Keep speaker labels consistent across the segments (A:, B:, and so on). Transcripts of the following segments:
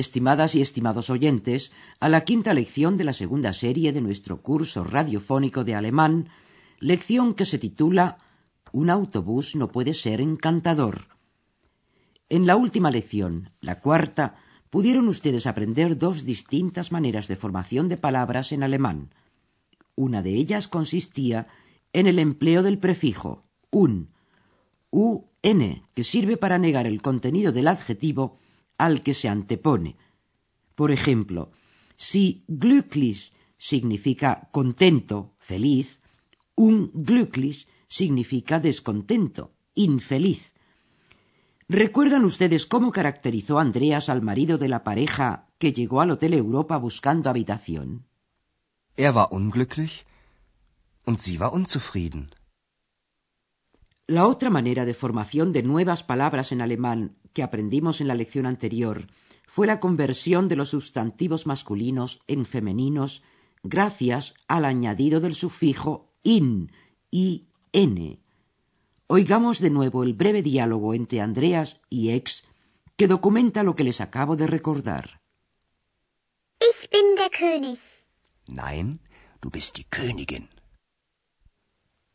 A: estimadas y estimados oyentes, a la quinta lección de la segunda serie de nuestro curso radiofónico de alemán, lección que se titula Un autobús no puede ser encantador. En la última lección, la cuarta, pudieron ustedes aprender dos distintas maneras de formación de palabras en alemán. Una de ellas consistía en el empleo del prefijo un, un, que sirve para negar el contenido del adjetivo al que se antepone. Por ejemplo, si glücklich significa contento, feliz, un glücklich significa descontento, infeliz. ¿Recuerdan ustedes cómo caracterizó Andreas al marido de la pareja que llegó al Hotel Europa buscando habitación?
B: Er war unglücklich und sie war unzufrieden.
A: La otra manera de formación de nuevas palabras en alemán que aprendimos en la lección anterior fue la conversión de los sustantivos masculinos en femeninos gracias al añadido del sufijo in, i, n. Oigamos de nuevo el breve diálogo entre Andreas y Ex que documenta lo que les acabo de recordar.
C: Ich bin der König.
B: Nein, du bist die Königin.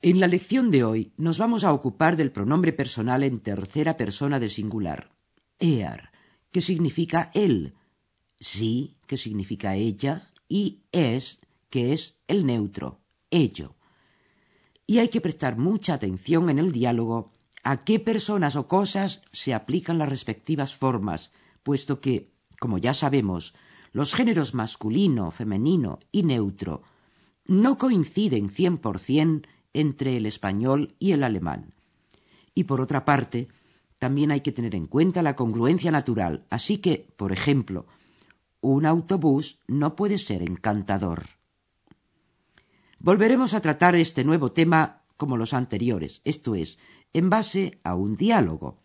A: En la lección de hoy nos vamos a ocupar del pronombre personal en tercera persona de singular, er, que significa él, sí, que significa ella, y es, que es el neutro, ello. Y hay que prestar mucha atención en el diálogo a qué personas o cosas se aplican las respectivas formas, puesto que, como ya sabemos, los géneros masculino, femenino y neutro no coinciden cien por cien entre el español y el alemán. Y por otra parte, también hay que tener en cuenta la congruencia natural, así que, por ejemplo, un autobús no puede ser encantador. Volveremos a tratar este nuevo tema como los anteriores, esto es, en base a un diálogo,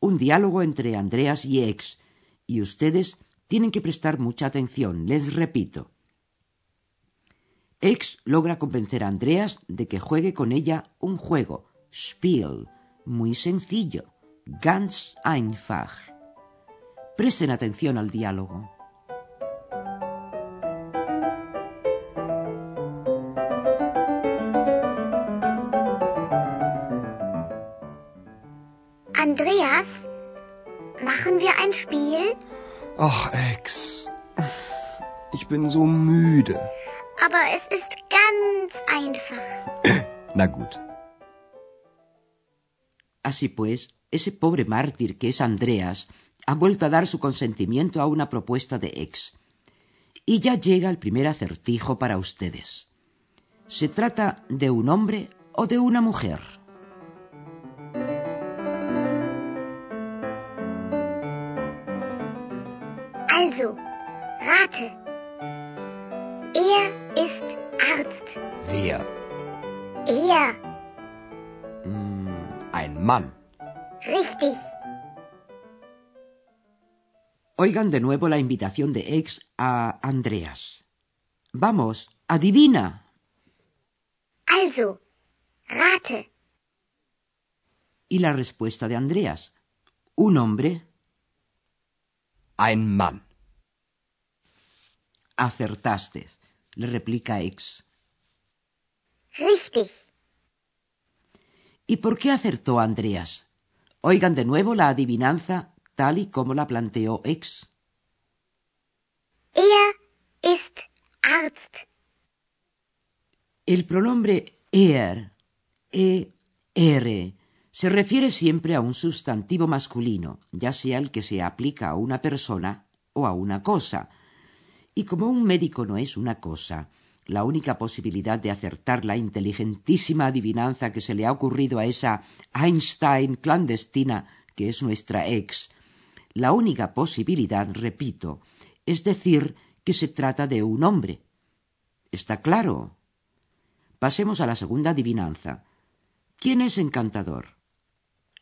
A: un diálogo entre Andreas y Ex, y ustedes tienen que prestar mucha atención, les repito. Ex logra convencer a Andreas de que juegue con ella un juego, Spiel, muy sencillo, ganz einfach. Presten atención al diálogo.
C: Andreas, machen wir ein Spiel?
B: Ach, Ex. Ich bin so müde.
C: Aber es ist ganz einfach.
B: Na gut.
A: Así pues, ese pobre mártir que es Andreas ha vuelto a dar su consentimiento a una propuesta de ex. Y ya llega el primer acertijo para ustedes. ¿Se trata de un hombre o de una mujer?
C: Also, rate.
B: Wer?
C: Er.
B: Ein Mann.
C: Richtig.
A: Oigan de nuevo la invitación de ex a Andreas. Vamos, adivina.
C: Also, rate.
A: Y la respuesta de Andreas. Un hombre.
B: Ein Mann.
A: Acertaste, le replica ex.
C: Richtig.
A: ¿Y por qué acertó Andreas? Oigan de nuevo la adivinanza tal y como la planteó ex.
C: Er ist Arzt.
A: El pronombre er, e, r, se refiere siempre a un sustantivo masculino, ya sea el que se aplica a una persona o a una cosa. Y como un médico no es una cosa, la única posibilidad de acertar la inteligentísima adivinanza que se le ha ocurrido a esa Einstein clandestina que es nuestra ex, la única posibilidad, repito, es decir que se trata de un hombre. ¿Está claro? Pasemos a la segunda adivinanza. ¿Quién es encantador?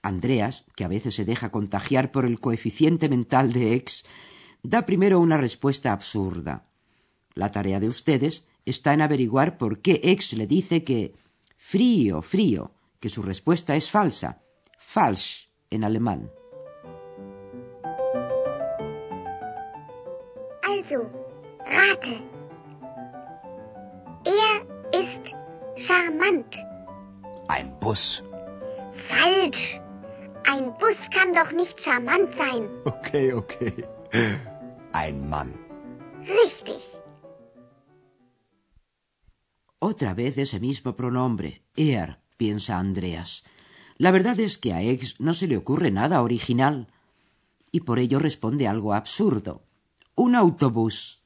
A: Andreas, que a veces se deja contagiar por el coeficiente mental de X, da primero una respuesta absurda. La tarea de ustedes está en averiguar por qué X le dice que frío, frío, que su respuesta es falsa, falsch en alemán.
C: Also, rate. Er ist charmant.
B: Ein Bus.
C: Falsch. Ein Bus kann doch nicht charmant sein.
B: Okay, okay. Ein Mann.
C: Richtig.
A: Otra vez ese mismo pronombre, er, piensa Andreas. La verdad es que a X no se le ocurre nada original, y por ello responde algo absurdo. Un autobús.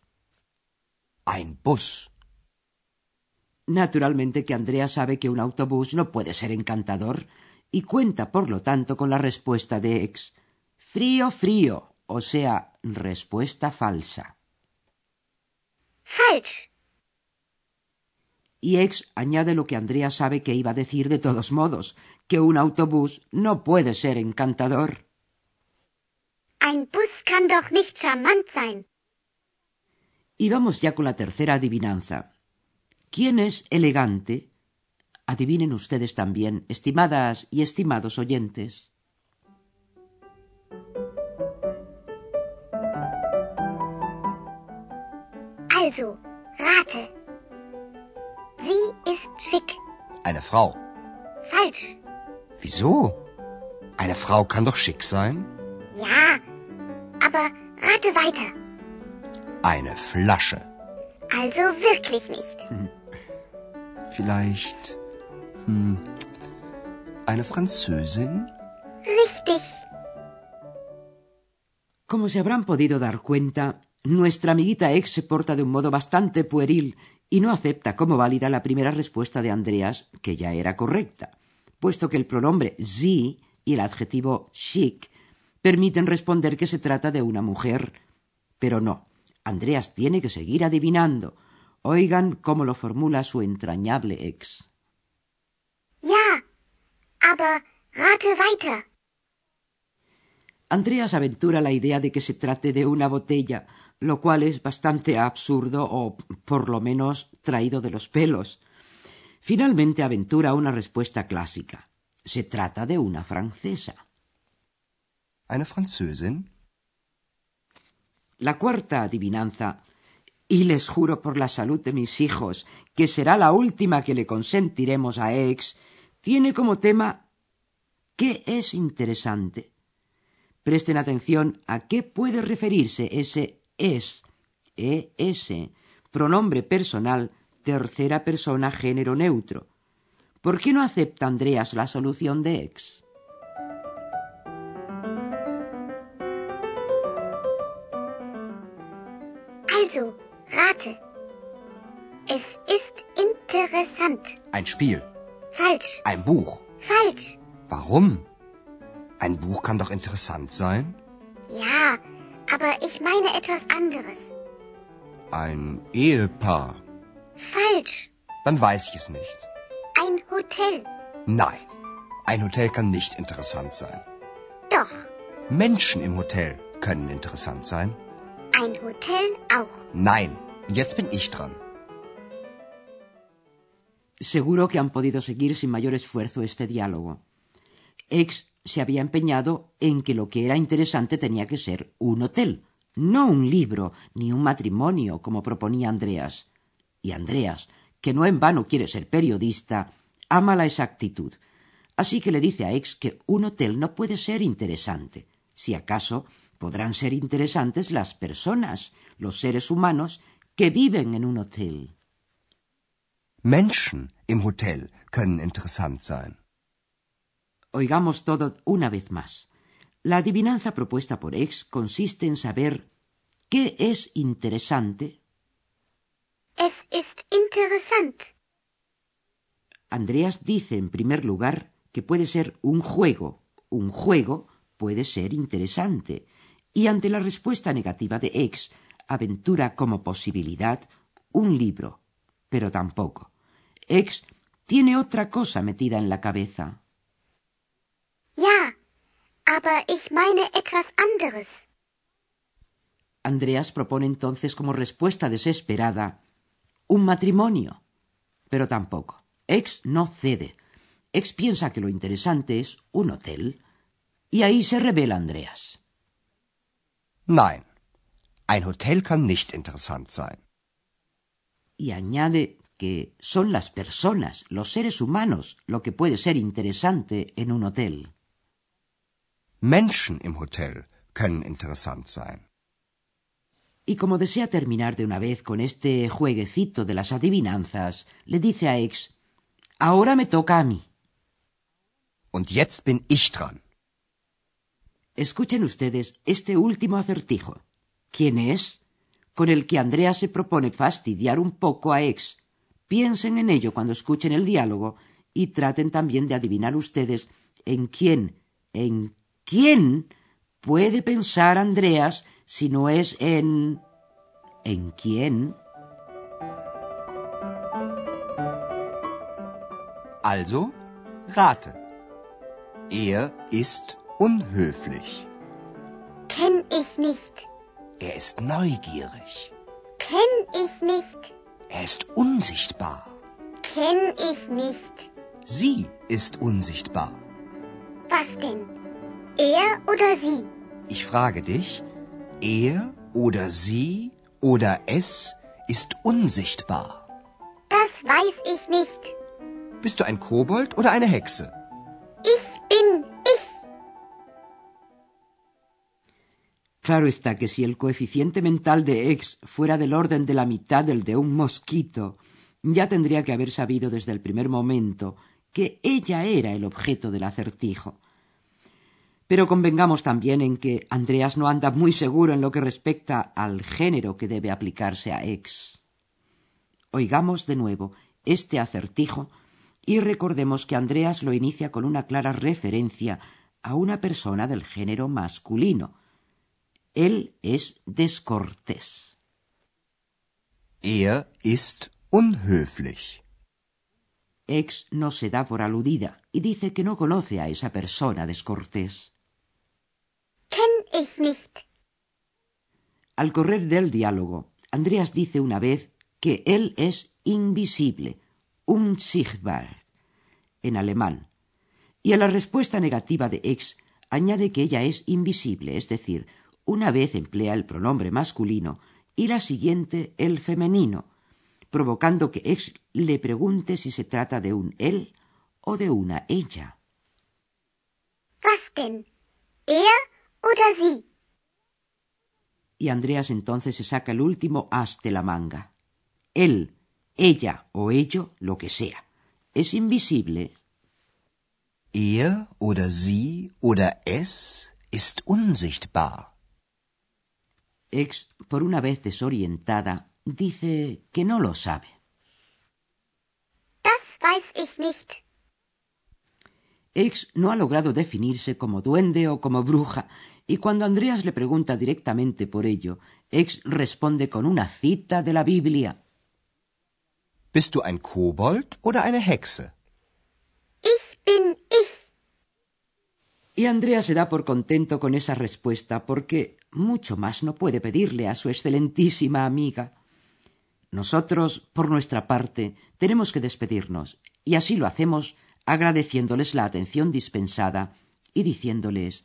B: Ein Bus.
A: Naturalmente que Andreas sabe que un autobús no puede ser encantador, y cuenta, por lo tanto, con la respuesta de X. Frío, frío, o sea, respuesta falsa.
C: Falsch.
A: Y X añade lo que Andrea sabe que iba a decir de todos modos, que un autobús no puede ser encantador.
C: Ein Bus kann doch nicht charmant sein.
A: Y vamos ya con la tercera adivinanza. ¿Quién es elegante? Adivinen ustedes también, estimadas y estimados oyentes.
C: Also, rate. Sie ist schick.
B: Eine Frau.
C: Falsch.
B: Wieso? Eine Frau kann doch schick sein.
C: Ja, aber rate weiter.
B: Eine Flasche.
C: Also wirklich nicht.
B: Vielleicht. Hm, eine Französin?
C: Richtig.
A: Como se habrán podido dar cuenta, nuestra amiguita ex se porta de un modo bastante pueril y no acepta como válida la primera respuesta de Andreas, que ya era correcta, puesto que el pronombre sie y el adjetivo chic permiten responder que se trata de una mujer. Pero no, Andreas tiene que seguir adivinando. Oigan cómo lo formula su entrañable ex.
C: Ja, aber rate weiter.
A: Andreas aventura la idea de que se trate de una botella, lo cual es bastante absurdo o, por lo menos, traído de los pelos. Finalmente aventura una respuesta clásica. Se trata de una francesa.
B: Eine Französin?
A: La cuarta adivinanza, y les juro por la salud de mis hijos que será la última que le consentiremos a Ex, tiene como tema ¿qué es interesante? Presten atención a qué puede referirse ese es, es, pronombre personal, tercera persona, género neutro. ¿Por qué no acepta Andreas la solución de ex?
C: Also, rate. Es ist interessant.
B: Ein Spiel.
C: Falsch.
B: Ein Buch.
C: Falsch.
B: Warum? Ein Buch kann doch interessant sein.
C: Ja, aber ich meine etwas anderes.
B: Ein Ehepaar.
C: Falsch.
B: Dann weiß ich es nicht.
C: Ein Hotel.
B: Nein, ein Hotel kann nicht interessant sein.
C: Doch.
B: Menschen im Hotel können interessant sein.
C: Ein Hotel auch.
B: Nein, und jetzt bin ich dran.
A: Seguro que han podido seguir sin mayor esfuerzo este diálogo. X se había empeñado en que lo que era interesante tenía que ser un hotel, no un libro ni un matrimonio, como proponía Andreas. Y Andreas, que no en vano quiere ser periodista, ama la exactitud. Así que le dice a X que un hotel no puede ser interesante. Si acaso podrán ser interesantes las personas, los seres humanos, que viven en un hotel.
B: Menschen im Hotel können interessant sein.
A: Oigamos todo una vez más. La adivinanza propuesta por X consiste en saber qué es interesante.
C: Es ist interessant.
A: Andreas dice en primer lugar que puede ser un juego. Un juego puede ser interesante. Y ante la respuesta negativa de X, aventura como posibilidad un libro, pero tampoco. Ex tiene otra cosa metida en la cabeza.
C: Aber ich meine etwas anderes.
A: Andreas propone entonces como respuesta desesperada un matrimonio, pero tampoco. Ex no cede. Ex piensa que lo interesante es un hotel, y ahí se revela Andreas.
B: Nein, ein Hotel kann nicht interessant sein.
A: Y añade que son las personas, los seres humanos, lo que puede ser interesante en un hotel.
B: Menschen im Hotel können interessant sein.
A: Y como desea terminar de una vez con este jueguecito de las adivinanzas, le dice a Ex, ahora me toca a mí.
B: Und jetzt bin ich dran.
A: Escuchen ustedes este último acertijo. ¿Quién es? Con el que Andrea se propone fastidiar un poco a Ex. Piensen en ello cuando escuchen el diálogo y traten también de adivinar ustedes en quién, en quién puede pensar Andreas si no es en... ¿En quién?
B: Also, rate. Er ist unhöflich.
C: Kenn ich nicht.
B: Er ist neugierig.
C: Kenn ich nicht.
B: Er ist unsichtbar.
C: Kenn ich nicht.
B: Sie ist unsichtbar.
C: Was denn? Er oder sie?
B: Ich frage dich, er oder sie oder es ist unsichtbar.
C: Das weiß ich nicht.
B: Bist du ein Kobold oder eine Hexe?
C: Ich bin ich.
A: Claro está que si el coeficiente mental de X fuera del orden de la mitad del de un mosquito, ya tendría que haber sabido desde el primer momento que ella era el objeto del acertijo. Pero convengamos también en que Andreas no anda muy seguro en lo que respecta al género que debe aplicarse a X. Oigamos de nuevo este acertijo y recordemos que Andreas lo inicia con una clara referencia a una persona del género masculino. Él es descortés.
B: Er ist unhöflich.
A: Ex no se da por aludida y dice que no conoce a esa persona descortés.
C: Kenn ich nicht.
A: Al correr del diálogo, Andreas dice una vez que él es invisible, unsichtbar, en alemán, y a la respuesta negativa de ex añade que ella es invisible, es decir, una vez emplea el pronombre masculino y la siguiente el femenino, provocando que ex le pregunte si se trata de un él o de una ella.
C: Was denn? Er oder sie?
A: Y Andreas entonces se saca el último as de la manga. Él, ella o ello, lo que sea. Es invisible.
B: Er oder sie oder es ist unsichtbar.
A: Ex, por una vez desorientada, dice que no lo sabe.
C: Das weiß ich nicht.
A: Ex no ha logrado definirse como duende o como bruja, y cuando Andreas le pregunta directamente por ello, Ex responde con una cita de la Biblia.
B: Bist du ein Kobold oder eine Hexe?
C: Ich bin ich.
A: Y Andrea se da por contento con esa respuesta porque mucho más no puede pedirle a su excelentísima amiga. Nosotros, por nuestra parte, tenemos que despedirnos, y así lo hacemos agradeciéndoles la atención dispensada y diciéndoles